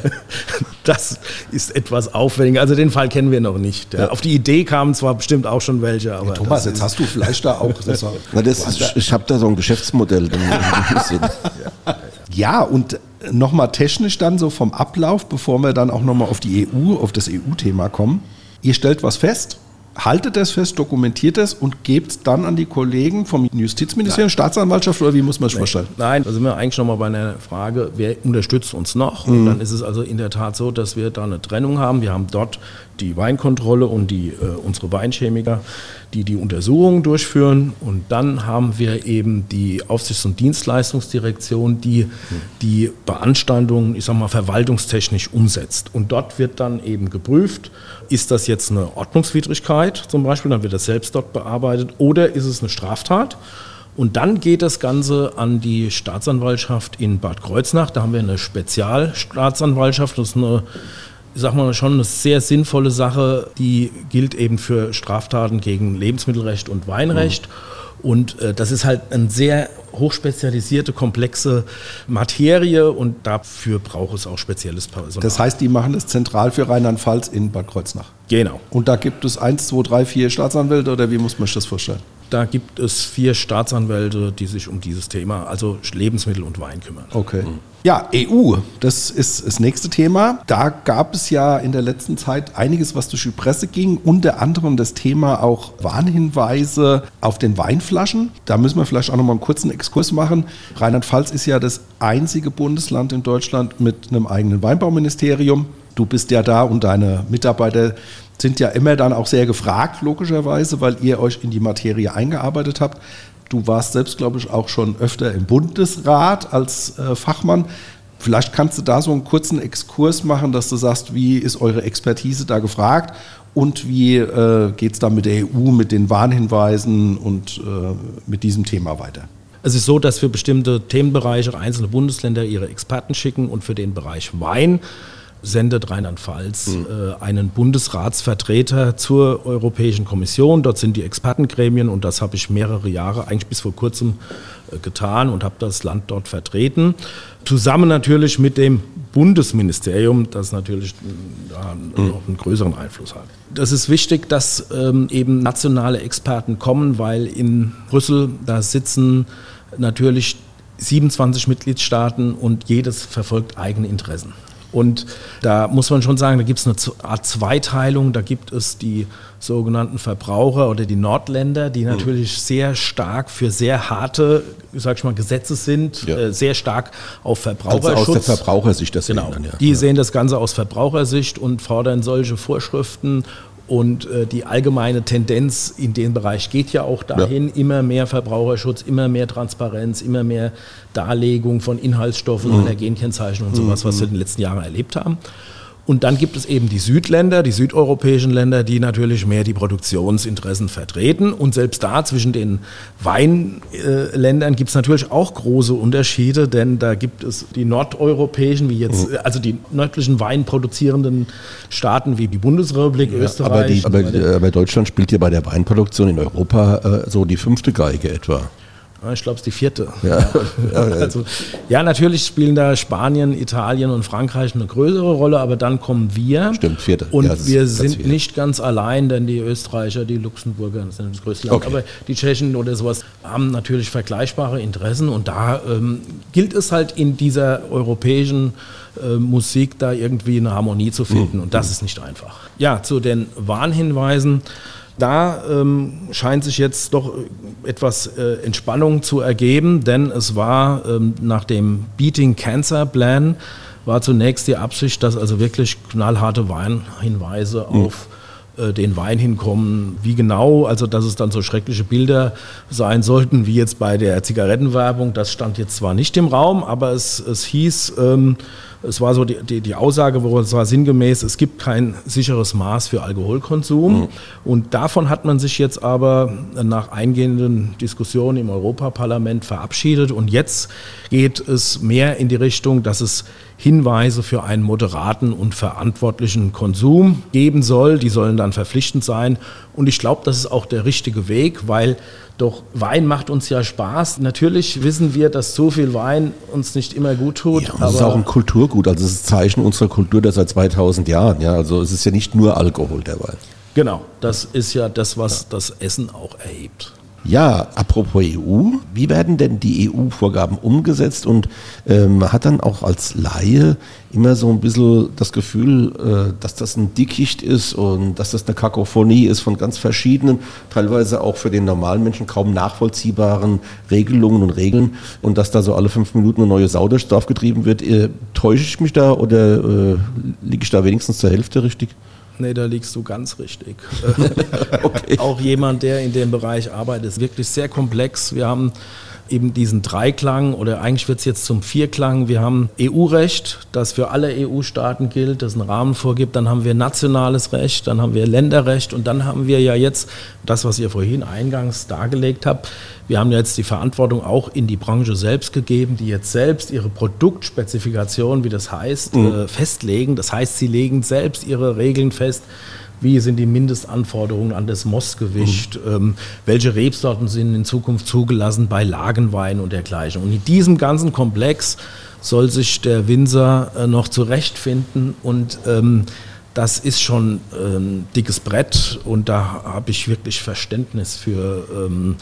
das ist etwas aufwendiger. Also den Fall kennen wir noch nicht. Ja. Auf die Idee kamen zwar bestimmt auch schon welche, aber. Ja, Thomas, jetzt hast du vielleicht da auch. Das Na, das ist, ich habe da so ein Geschäftsmodell. ja. Ja, und nochmal technisch dann so vom Ablauf, bevor wir dann auch nochmal auf die EU, auf das EU-Thema kommen. Ihr stellt was fest, haltet das fest, dokumentiert es und gebt es dann an die Kollegen vom Justizministerium, Nein. Staatsanwaltschaft oder wie muss man es vorstellen? Nein, da sind wir eigentlich nochmal bei einer Frage, wer unterstützt uns noch? Mhm. Und dann ist es also in der Tat so, dass wir da eine Trennung haben. Wir haben dort die Weinkontrolle und die, äh, unsere Weinchemiker, die die Untersuchungen durchführen. Und dann haben wir eben die Aufsichts- und Dienstleistungsdirektion, die die Beanstandungen, ich sag mal, verwaltungstechnisch umsetzt. Und dort wird dann eben geprüft, ist das jetzt eine Ordnungswidrigkeit zum Beispiel, dann wird das selbst dort bearbeitet, oder ist es eine Straftat? Und dann geht das Ganze an die Staatsanwaltschaft in Bad Kreuznach. Da haben wir eine Spezialstaatsanwaltschaft, das ist eine ich sag mal, schon eine sehr sinnvolle Sache, die gilt eben für Straftaten gegen Lebensmittelrecht und Weinrecht. Mhm. Und äh, das ist halt eine sehr hochspezialisierte, komplexe Materie und dafür braucht es auch spezielles Personal. Das heißt, die machen das zentral für Rheinland-Pfalz in Bad Kreuznach? Genau. Und da gibt es eins, zwei, drei, vier Staatsanwälte oder wie muss man sich das vorstellen? Da gibt es vier Staatsanwälte, die sich um dieses Thema, also Lebensmittel und Wein kümmern. Okay. Mhm. Ja, EU, das ist das nächste Thema. Da gab es ja in der letzten Zeit einiges, was durch die Presse ging, unter anderem das Thema auch Warnhinweise auf den Weinflaschen. Da müssen wir vielleicht auch noch mal einen kurzen Exkurs machen. Rheinland-Pfalz ist ja das einzige Bundesland in Deutschland mit einem eigenen Weinbauministerium. Du bist ja da und deine Mitarbeiter sind ja immer dann auch sehr gefragt, logischerweise, weil ihr euch in die Materie eingearbeitet habt. Du warst selbst, glaube ich, auch schon öfter im Bundesrat als äh, Fachmann. Vielleicht kannst du da so einen kurzen Exkurs machen, dass du sagst, wie ist eure Expertise da gefragt und wie äh, geht es da mit der EU, mit den Warnhinweisen und äh, mit diesem Thema weiter? Es ist so, dass für bestimmte Themenbereiche einzelne Bundesländer ihre Experten schicken und für den Bereich Wein sendet Rheinland-Pfalz mhm. äh, einen Bundesratsvertreter zur Europäischen Kommission. Dort sind die Expertengremien und das habe ich mehrere Jahre, eigentlich bis vor kurzem, äh, getan und habe das Land dort vertreten. Zusammen natürlich mit dem Bundesministerium, das natürlich da mhm. noch einen größeren Einfluss hat. Das ist wichtig, dass ähm, eben nationale Experten kommen, weil in Brüssel da sitzen natürlich 27 Mitgliedstaaten und jedes verfolgt eigene Interessen. Und da muss man schon sagen, da gibt es eine Art Zweiteilung. Da gibt es die sogenannten Verbraucher oder die Nordländer, die mhm. natürlich sehr stark für sehr harte, sag ich mal, Gesetze sind, ja. äh, sehr stark auf Verbraucherschutz. Also aus der Verbrauchersicht das genau. Dann, ja. Die ja. sehen das Ganze aus Verbrauchersicht und fordern solche Vorschriften und äh, die allgemeine Tendenz in dem Bereich geht ja auch dahin, ja. immer mehr Verbraucherschutz, immer mehr Transparenz, immer mehr Darlegung von Inhaltsstoffen, mhm. Allergenkennzeichnung und sowas, was wir in den letzten Jahren erlebt haben. Und dann gibt es eben die Südländer, die südeuropäischen Länder, die natürlich mehr die Produktionsinteressen vertreten. Und selbst da zwischen den Weinländern gibt es natürlich auch große Unterschiede, denn da gibt es die nordeuropäischen, wie jetzt, mhm. also die nördlichen weinproduzierenden Staaten wie die Bundesrepublik, ja, Österreich. Aber, die, aber, aber, Deutschland spielt ja bei der Weinproduktion in Europa äh, so die fünfte Geige etwa. Ich glaube, es ist die vierte. Ja. also, ja, natürlich spielen da Spanien, Italien und Frankreich eine größere Rolle, aber dann kommen wir. Stimmt, vierte. Und ja, wir sind vierte. nicht ganz allein, denn die Österreicher, die Luxemburger, das sind das größte Land, okay. aber die Tschechen oder sowas haben natürlich vergleichbare Interessen und da ähm, gilt es halt in dieser europäischen äh, Musik da irgendwie eine Harmonie zu finden mhm. und das ist nicht einfach. Ja, zu den Warnhinweisen. Da ähm, scheint sich jetzt doch etwas äh, Entspannung zu ergeben, denn es war ähm, nach dem Beating Cancer Plan war zunächst die Absicht, dass also wirklich knallharte Weinhinweise mhm. auf äh, den Wein hinkommen. Wie genau, also dass es dann so schreckliche Bilder sein sollten, wie jetzt bei der Zigarettenwerbung, das stand jetzt zwar nicht im Raum, aber es, es hieß, ähm, es war so die, die, die Aussage, wo es war sinngemäß, es gibt kein sicheres Maß für Alkoholkonsum. Mhm. Und davon hat man sich jetzt aber nach eingehenden Diskussionen im Europaparlament verabschiedet. Und jetzt geht es mehr in die Richtung, dass es Hinweise für einen moderaten und verantwortlichen Konsum geben soll. Die sollen dann verpflichtend sein. Und ich glaube, das ist auch der richtige Weg, weil doch Wein macht uns ja Spaß. Natürlich wissen wir, dass so viel Wein uns nicht immer gut tut. Ja, es ist auch ein Kulturgut. Also es ist ein Zeichen unserer Kultur der seit 2000 Jahren. Ja, also es ist ja nicht nur Alkohol der Wein. Genau, das ist ja das, was das Essen auch erhebt. Ja, apropos EU, wie werden denn die EU-Vorgaben umgesetzt? Und ähm, man hat dann auch als Laie immer so ein bisschen das Gefühl, äh, dass das ein Dickicht ist und dass das eine Kakophonie ist von ganz verschiedenen, teilweise auch für den normalen Menschen kaum nachvollziehbaren Regelungen und Regeln und dass da so alle fünf Minuten eine neue Sau durchs Dorf getrieben wird. Äh, täusche ich mich da oder äh, liege ich da wenigstens zur Hälfte richtig? Nee, da liegst du ganz richtig. okay. Auch jemand, der in dem Bereich arbeitet, ist wirklich sehr komplex. Wir haben eben diesen Dreiklang oder eigentlich wird es jetzt zum Vierklang. Wir haben EU-Recht, das für alle EU-Staaten gilt, das einen Rahmen vorgibt. Dann haben wir nationales Recht, dann haben wir Länderrecht und dann haben wir ja jetzt das, was ihr vorhin eingangs dargelegt habt. Wir haben jetzt die Verantwortung auch in die Branche selbst gegeben, die jetzt selbst ihre Produktspezifikation, wie das heißt, mhm. äh, festlegen. Das heißt, sie legen selbst ihre Regeln fest wie sind die Mindestanforderungen an das Mostgewicht, mhm. ähm, welche Rebsorten sind in Zukunft zugelassen bei Lagenwein und dergleichen. Und in diesem ganzen Komplex soll sich der Winzer äh, noch zurechtfinden und ähm, das ist schon ein ähm, dickes Brett und da habe ich wirklich Verständnis für, ähm,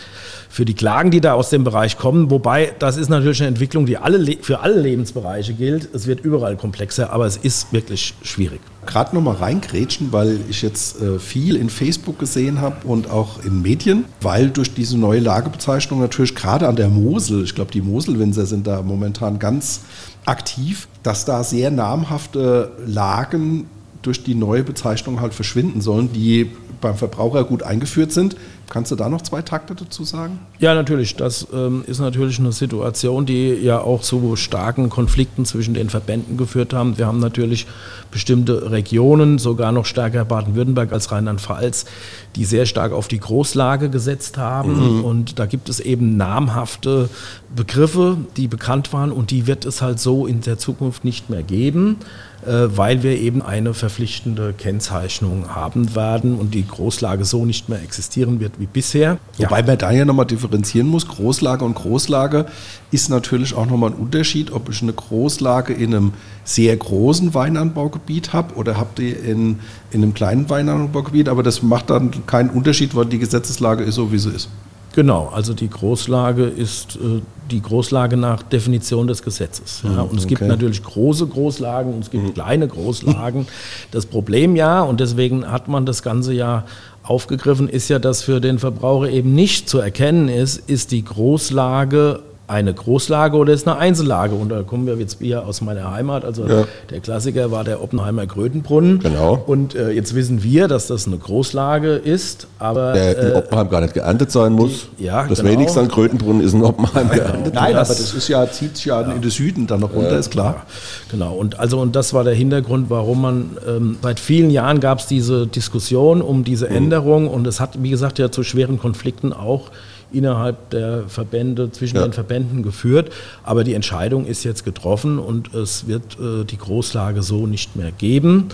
für die Klagen, die da aus dem Bereich kommen. Wobei, das ist natürlich eine Entwicklung, die alle, für alle Lebensbereiche gilt. Es wird überall komplexer, aber es ist wirklich schwierig. Gerade nochmal reingrätschen, weil ich jetzt äh, viel in Facebook gesehen habe und auch in Medien, weil durch diese neue Lagebezeichnung natürlich gerade an der Mosel, ich glaube, die Moselwinzer sind da momentan ganz aktiv, dass da sehr namhafte Lagen durch die neue Bezeichnung halt verschwinden sollen, die beim Verbraucher gut eingeführt sind. Kannst du da noch zwei Takte dazu sagen? Ja, natürlich. Das ähm, ist natürlich eine Situation, die ja auch zu starken Konflikten zwischen den Verbänden geführt haben. Wir haben natürlich bestimmte Regionen, sogar noch stärker Baden-Württemberg als Rheinland-Pfalz, die sehr stark auf die Großlage gesetzt haben. Mhm. Und da gibt es eben namhafte Begriffe, die bekannt waren und die wird es halt so in der Zukunft nicht mehr geben. Äh, weil wir eben eine verpflichtende Kennzeichnung haben werden und die Großlage so nicht mehr existieren wird wie bisher. Wobei ja. man da ja nochmal differenzieren muss, Großlage und Großlage ist natürlich auch nochmal ein Unterschied, ob ich eine Großlage in einem sehr großen Weinanbaugebiet habe oder habt ihr in, in einem kleinen Weinanbaugebiet, aber das macht dann keinen Unterschied, weil die Gesetzeslage ist so, wie sie ist. Genau, also die Großlage ist äh, die Großlage nach Definition des Gesetzes. Ja. Und es gibt natürlich große Großlagen und es gibt mhm. kleine Großlagen. Das Problem ja, und deswegen hat man das Ganze ja aufgegriffen, ist ja, dass für den Verbraucher eben nicht zu erkennen ist, ist die Großlage eine Großlage oder ist eine Einzellage. Und da kommen wir jetzt wieder aus meiner Heimat. Also ja. der Klassiker war der Oppenheimer Krötenbrunnen. Genau. Und äh, jetzt wissen wir, dass das eine Großlage ist, aber. Der in äh, Oppenheim gar nicht geerntet sein muss. Die, ja, das genau. wenigste an Krötenbrunnen ist in Oppenheim ja, genau. geerntet. Nein, das, aber das ist ja, zieht sich ja, in den Süden dann noch runter, ist klar. Genau. Und also und das war der Hintergrund, warum man ähm, seit vielen Jahren gab es diese Diskussion um diese mhm. Änderung und es hat, wie gesagt, ja zu schweren Konflikten auch innerhalb der Verbände, zwischen ja. den Verbänden geführt. Aber die Entscheidung ist jetzt getroffen und es wird äh, die Großlage so nicht mehr geben.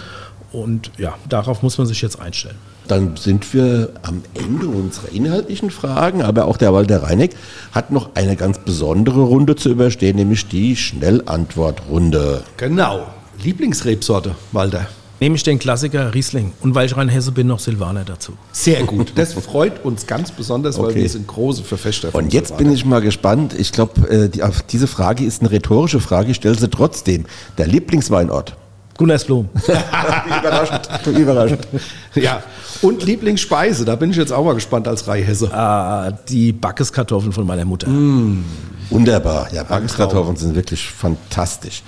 Und ja, darauf muss man sich jetzt einstellen. Dann sind wir am Ende unserer inhaltlichen Fragen, aber auch der Walter Reineck hat noch eine ganz besondere Runde zu überstehen, nämlich die Schnellantwortrunde. Genau. Lieblingsrebsorte, Walter? Nehme ich den Klassiker Riesling und weil ich rein Hesse bin, noch Silvaner dazu. Sehr gut. Das freut uns ganz besonders, weil okay. wir sind große Verfechter von Und jetzt Silvaner. bin ich mal gespannt. Ich glaube, äh, die, diese Frage ist eine rhetorische Frage. Ich stelle sie trotzdem. Der Lieblingsweinort? Gunnersblum. überraschend. Überraschend. Ja. Und Lieblingsspeise, da bin ich jetzt auch mal gespannt als Rheinhesse. Ah, die Backeskartoffeln von meiner Mutter. Mm. Wunderbar. Ja, Backeskartoffeln sind wirklich fantastisch.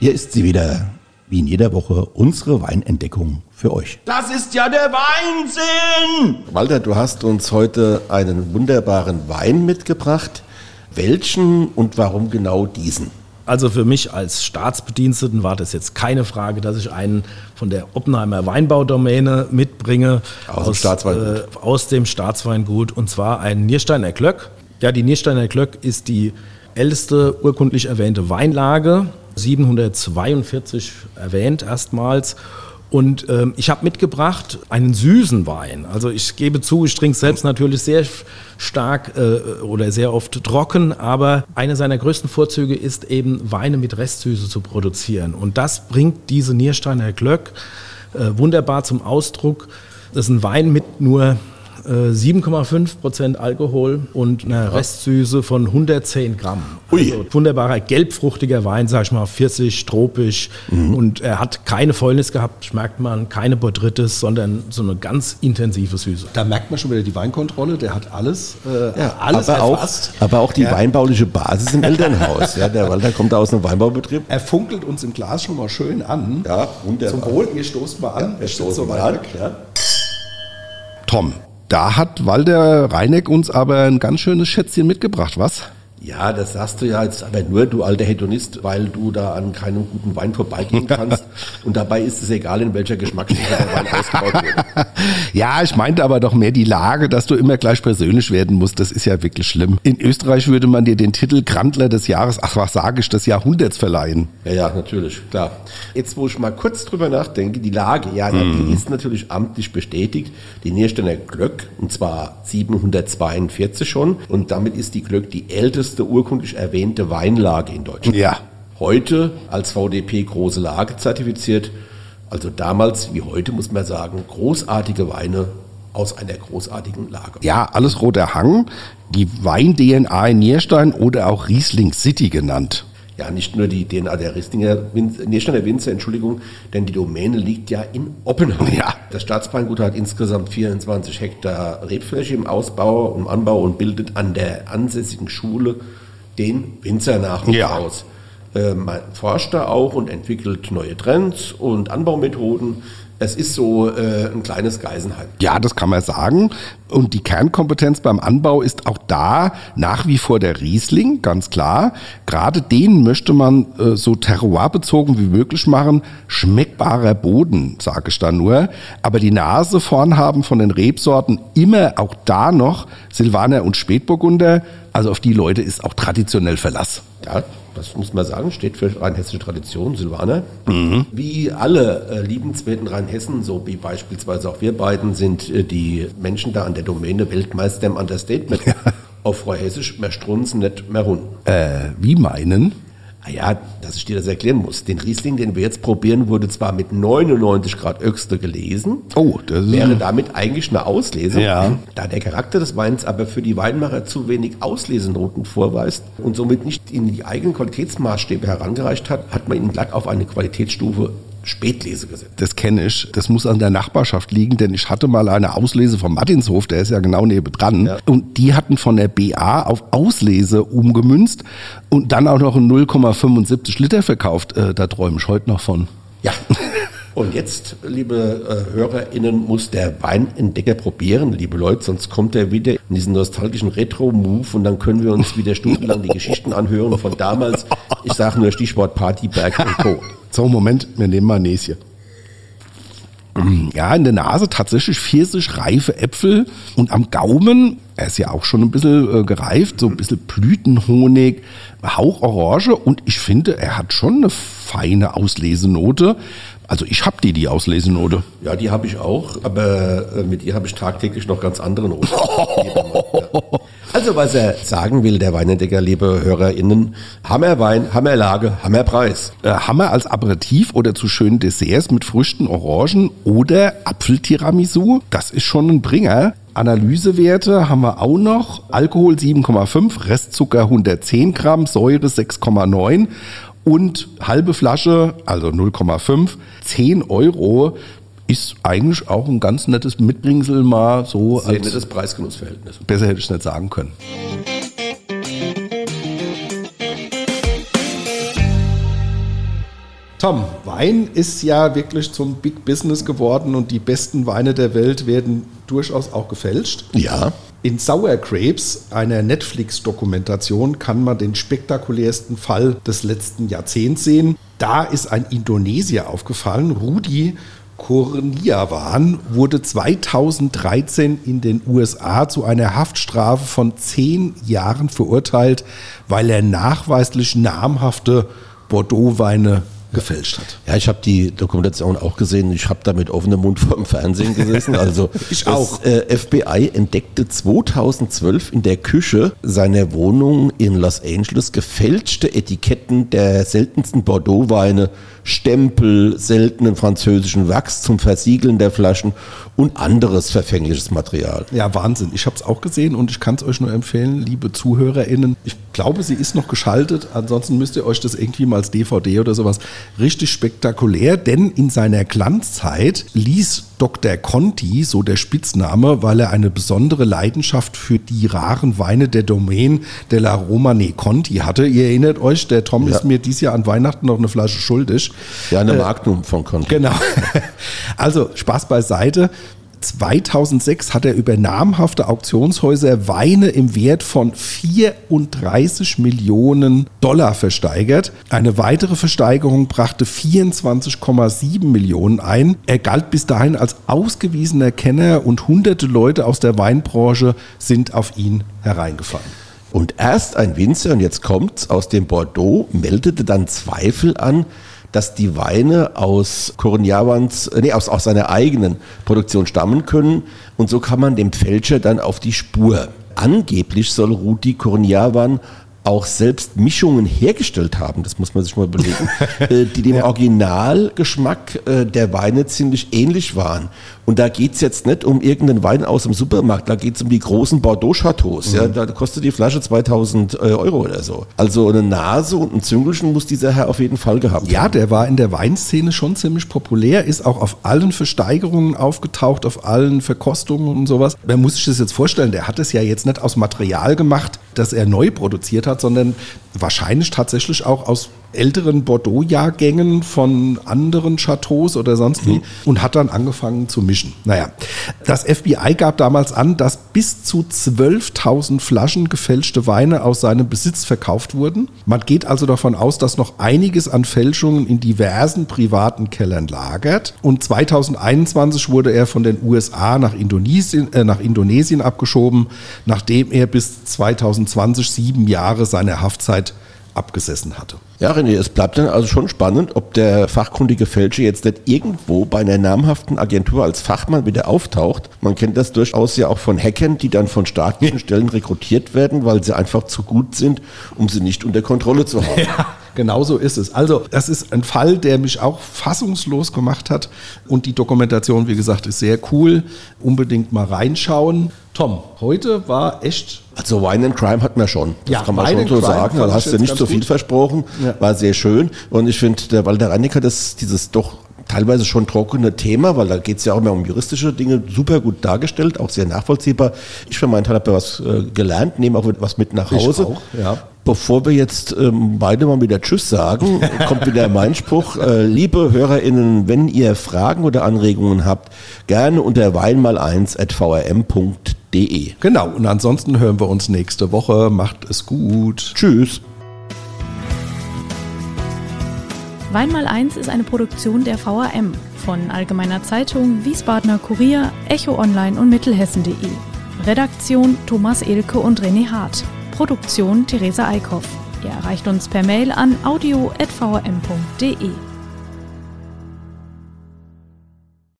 Hier ist sie wieder, wie in jeder Woche, unsere Weinentdeckung für euch. Das ist ja der Weinsinn! Walter, du hast uns heute einen wunderbaren Wein mitgebracht. Welchen und warum genau diesen? Also für mich als Staatsbediensteten war das jetzt keine Frage, dass ich einen von der Oppenheimer Weinbaudomäne mitbringe. Aus, aus dem Staatsweingut. Äh, aus dem Staatsweingut und zwar ein Niersteiner Glöck. Ja, die Niersteiner Glöck ist die älteste urkundlich erwähnte Weinlage 742 erwähnt erstmals. Und ähm, ich habe mitgebracht einen süßen Wein. Also ich gebe zu, ich trinke selbst natürlich sehr stark äh, oder sehr oft trocken, aber eine seiner größten Vorzüge ist eben Weine mit Restsüße zu produzieren. Und das bringt diese Niersteiner Glöck äh, wunderbar zum Ausdruck. Das ist ein Wein mit nur 7,5 Prozent Alkohol und eine Restsüße von 110 Gramm. Ui. Also wunderbarer gelbfruchtiger Wein, sag ich mal, 40, tropisch. Mhm. Und er hat keine Fäulnis gehabt, schmeckt man, keine Botrytis, sondern so eine ganz intensive Süße. Da merkt man schon wieder die Weinkontrolle, der hat alles, äh, ja, alles aber erfasst. Auch, aber auch die ja. weinbauliche Basis im Elternhaus. ja, der Walter kommt aus einem Weinbaubetrieb. Er funkelt uns im Glas schon mal schön an. Ja, wunderbar. Zum Wohl, wir stoßen mal an. Ja, wir stoßen mal an. Ja. Tom, da hat Walter Reineck uns aber ein ganz schönes Schätzchen mitgebracht, was? Ja, das sagst du ja jetzt aber nur, du alter Hedonist, weil du da an keinem guten Wein vorbeigehen kannst. Und dabei ist es egal, in welcher Geschmacksstufe der Wein ausgebaut wird. Ja, ich meinte aber doch mehr die Lage, dass du immer gleich persönlich werden musst. Das ist ja wirklich schlimm. In Österreich würde man dir den Titel Grandler des Jahres, ach was sage ich, des Jahrhunderts verleihen. Ja, ja, natürlich, klar. Jetzt, wo ich mal kurz drüber nachdenke, die Lage, ja, mm. die ist natürlich amtlich bestätigt. Die Niersteiner Glöck, und zwar 742 schon. Und damit ist die Glöck die älteste älteste urkundlich erwähnte Weinlage in Deutschland. Ja. Heute als VDP große Lage zertifiziert. Also damals wie heute muss man sagen, großartige Weine aus einer großartigen Lage. Ja, alles roter Hang, die Wein-DNA in Nierstein oder auch Riesling City genannt ja nicht nur die DNA der Rieslinger Niersteiner Winzer, Entschuldigung, denn die Domäne liegt ja in Oppenheim. Ja. Das Staatsweingut hat insgesamt 24 Hektar Rebfläche im Ausbau und Anbau und bildet an der ansässigen Schule den Winzernachwuchs ja. aus. Man forscht da auch und entwickelt neue Trends und Anbaumethoden. Es ist so äh, ein kleines Geisenheim. Ja, das kann man sagen. Und die Kernkompetenz beim Anbau ist auch da nach wie vor der Riesling, ganz klar. Gerade den möchte man äh, so terroirbezogen wie möglich machen. Schmeckbarer Boden, sage ich da nur. Aber die Nase vorn haben von den Rebsorten immer auch da noch Silvaner und Spätburgunder. Also auf die Leute ist auch traditionell Verlass. Ja, das muss man sagen, steht für rheinhessische Tradition, Silvaner. Mhm. Wie alle äh, liebenswerten Rheinhessen, so wie beispielsweise auch wir beiden, sind äh, die Menschen da an der Domäne Weltmeister im Understatement. Ja. Auf Frau Hessisch, mehr strunzen nicht mehr run. Äh, wie meinen? Ah ja, dass ich dir das erklären muss. Den Riesling, den wir jetzt probieren, wurde zwar mit 99 Grad Öxte gelesen. Oh, das wäre damit eigentlich eine Auslese. Ja. Da der Charakter des Weins aber für die Weinmacher zu wenig Auslesenoten vorweist und somit nicht in die eigenen Qualitätsmaßstäbe herangereicht hat, hat man ihn glatt auf eine Qualitätsstufe Spätlese gesetzt. Das kenne ich. Das muss an der Nachbarschaft liegen, denn ich hatte mal eine Auslese vom Martinshof, der ist ja genau nebendran. Ja. Und die hatten von der BA auf Auslese umgemünzt und dann auch noch ein 0,75 Liter verkauft. Äh, da träume ich heute noch von. Ja. Und jetzt, liebe äh, HörerInnen, muss der Weinentdecker probieren, liebe Leute, sonst kommt er wieder in diesen nostalgischen Retro-Move und dann können wir uns wieder stundenlang die Geschichten anhören von damals. Ich sage nur Stichwort Partyberg und Co. So, Moment, wir nehmen mal Näschen. Ja, in der Nase tatsächlich pfirsich reife Äpfel und am Gaumen, er ist ja auch schon ein bisschen äh, gereift, so ein bisschen Blütenhonig, Hauch Orange und ich finde, er hat schon eine feine Auslesenote. Also ich habe die, die Auslesenote. Ja, die habe ich auch, aber äh, mit ihr habe ich tagtäglich noch ganz andere Noten. also was er sagen will, der Weinentdecker, liebe HörerInnen, Hammerwein, Hammerlage, Hammerpreis. Äh, Hammer als Aperitif oder zu schönen Desserts mit Früchten, Orangen oder Apfeltiramisu, das ist schon ein Bringer. Analysewerte haben wir auch noch. Alkohol 7,5, Restzucker 110 Gramm, Säure 6,9 und halbe Flasche, also 0,5, 10 Euro ist eigentlich auch ein ganz nettes Mitbringsel mal so. Sehr nettes Preisgenussverhältnis. Besser hätte ich es nicht sagen können. Tom, Wein ist ja wirklich zum Big Business geworden und die besten Weine der Welt werden durchaus auch gefälscht. Ja. In Sour Grapes, einer Netflix-Dokumentation, kann man den spektakulärsten Fall des letzten Jahrzehnts sehen. Da ist ein Indonesier aufgefallen, Rudi Kurniawan wurde 2013 in den USA zu einer Haftstrafe von zehn Jahren verurteilt, weil er nachweislich namhafte Bordeaux-Weine gefälscht hat. Ja, ich habe die Dokumentation auch gesehen. Ich habe da mit offenem Mund vor dem Fernsehen gesessen. Also ich auch. Das äh, FBI entdeckte 2012 in der Küche seiner Wohnung in Los Angeles gefälschte Etiketten der seltensten Bordeaux-Weine Stempel, seltenen französischen Wachs zum Versiegeln der Flaschen und anderes verfängliches Material. Ja, Wahnsinn. Ich habe es auch gesehen und ich kann es euch nur empfehlen, liebe ZuhörerInnen. Ich glaube, sie ist noch geschaltet. Ansonsten müsst ihr euch das irgendwie mal als DVD oder sowas richtig spektakulär, denn in seiner Glanzzeit ließ Dr. Conti, so der Spitzname, weil er eine besondere Leidenschaft für die raren Weine der Domain de la Romane Conti hatte. Ihr erinnert euch, der Tom ja. ist mir dieses Jahr an Weihnachten noch eine Flasche schuldig. Ja, eine äh, Magnum von Conti. Genau. Also Spaß beiseite. 2006 hat er über namhafte Auktionshäuser Weine im Wert von 34 Millionen Dollar versteigert. Eine weitere Versteigerung brachte 24,7 Millionen ein. Er galt bis dahin als ausgewiesener Kenner und hunderte Leute aus der Weinbranche sind auf ihn hereingefallen. Und erst ein Winzer, und jetzt kommt's, aus dem Bordeaux meldete dann Zweifel an, dass die Weine aus Korniawans, äh, nee, aus, aus seiner eigenen Produktion stammen können. Und so kann man dem Fälscher dann auf die Spur. Angeblich soll Rudi Korniawan auch selbst Mischungen hergestellt haben, das muss man sich mal überlegen, äh, die dem ja. Originalgeschmack äh, der Weine ziemlich ähnlich waren. Und da geht es jetzt nicht um irgendeinen Wein aus dem Supermarkt, da geht es um die großen Bordeaux-Chateaus. Mhm. Ja, da kostet die Flasche 2000 äh, Euro oder so. Also eine Nase und ein Züngelchen muss dieser Herr auf jeden Fall gehabt ja, haben. Ja, der war in der Weinszene schon ziemlich populär, ist auch auf allen Versteigerungen aufgetaucht, auf allen Verkostungen und sowas. Man muss sich das jetzt vorstellen, der hat es ja jetzt nicht aus Material gemacht, das er neu produziert hat, sondern wahrscheinlich tatsächlich auch aus älteren Bordeaux-Jahrgängen von anderen Chateaus oder sonst wie mhm. und hat dann angefangen zu mischen. Naja, das FBI gab damals an, dass bis zu 12.000 Flaschen gefälschte Weine aus seinem Besitz verkauft wurden. Man geht also davon aus, dass noch einiges an Fälschungen in diversen privaten Kellern lagert. Und 2021 wurde er von den USA nach Indonesien, äh, nach Indonesien abgeschoben, nachdem er bis 2020 sieben Jahre seiner Haftzeit abgesessen hatte. Ja, René, es bleibt dann also schon spannend, ob der fachkundige Fälscher jetzt nicht irgendwo bei einer namhaften Agentur als Fachmann wieder auftaucht. Man kennt das durchaus ja auch von Hackern, die dann von staatlichen Stellen rekrutiert werden, weil sie einfach zu gut sind, um sie nicht unter Kontrolle zu haben. Ja genau so ist es. Also, das ist ein Fall, der mich auch fassungslos gemacht hat. Und die Dokumentation, wie gesagt, ist sehr cool. Unbedingt mal reinschauen. Tom, heute war echt. Also Wine and Crime hatten wir schon. Das ja, kann man Wine schon so sagen. Da hast du nicht so viel gut. versprochen. Ja. War sehr schön. Und ich finde, der Walter Reinecker, das, dieses doch teilweise schon trockene Thema, weil da geht es ja auch mehr um juristische Dinge, super gut dargestellt, auch sehr nachvollziehbar. Ich für meinen Teil habe da was äh, gelernt, nehme auch was mit nach Hause. Ich auch, ja. Bevor wir jetzt ähm, beide mal wieder Tschüss sagen, kommt wieder mein Spruch. Äh, liebe HörerInnen, wenn ihr Fragen oder Anregungen habt, gerne unter weinmal1.vrm.de. Genau, und ansonsten hören wir uns nächste Woche. Macht es gut. Tschüss. Weinmal 1 ist eine Produktion der VRM von Allgemeiner Zeitung, Wiesbadener Kurier, Echo Online und Mittelhessen.de. Redaktion Thomas Elke und René Hart. Produktion Theresa Eickhoff. Ihr erreicht uns per Mail an audio.vrm.de.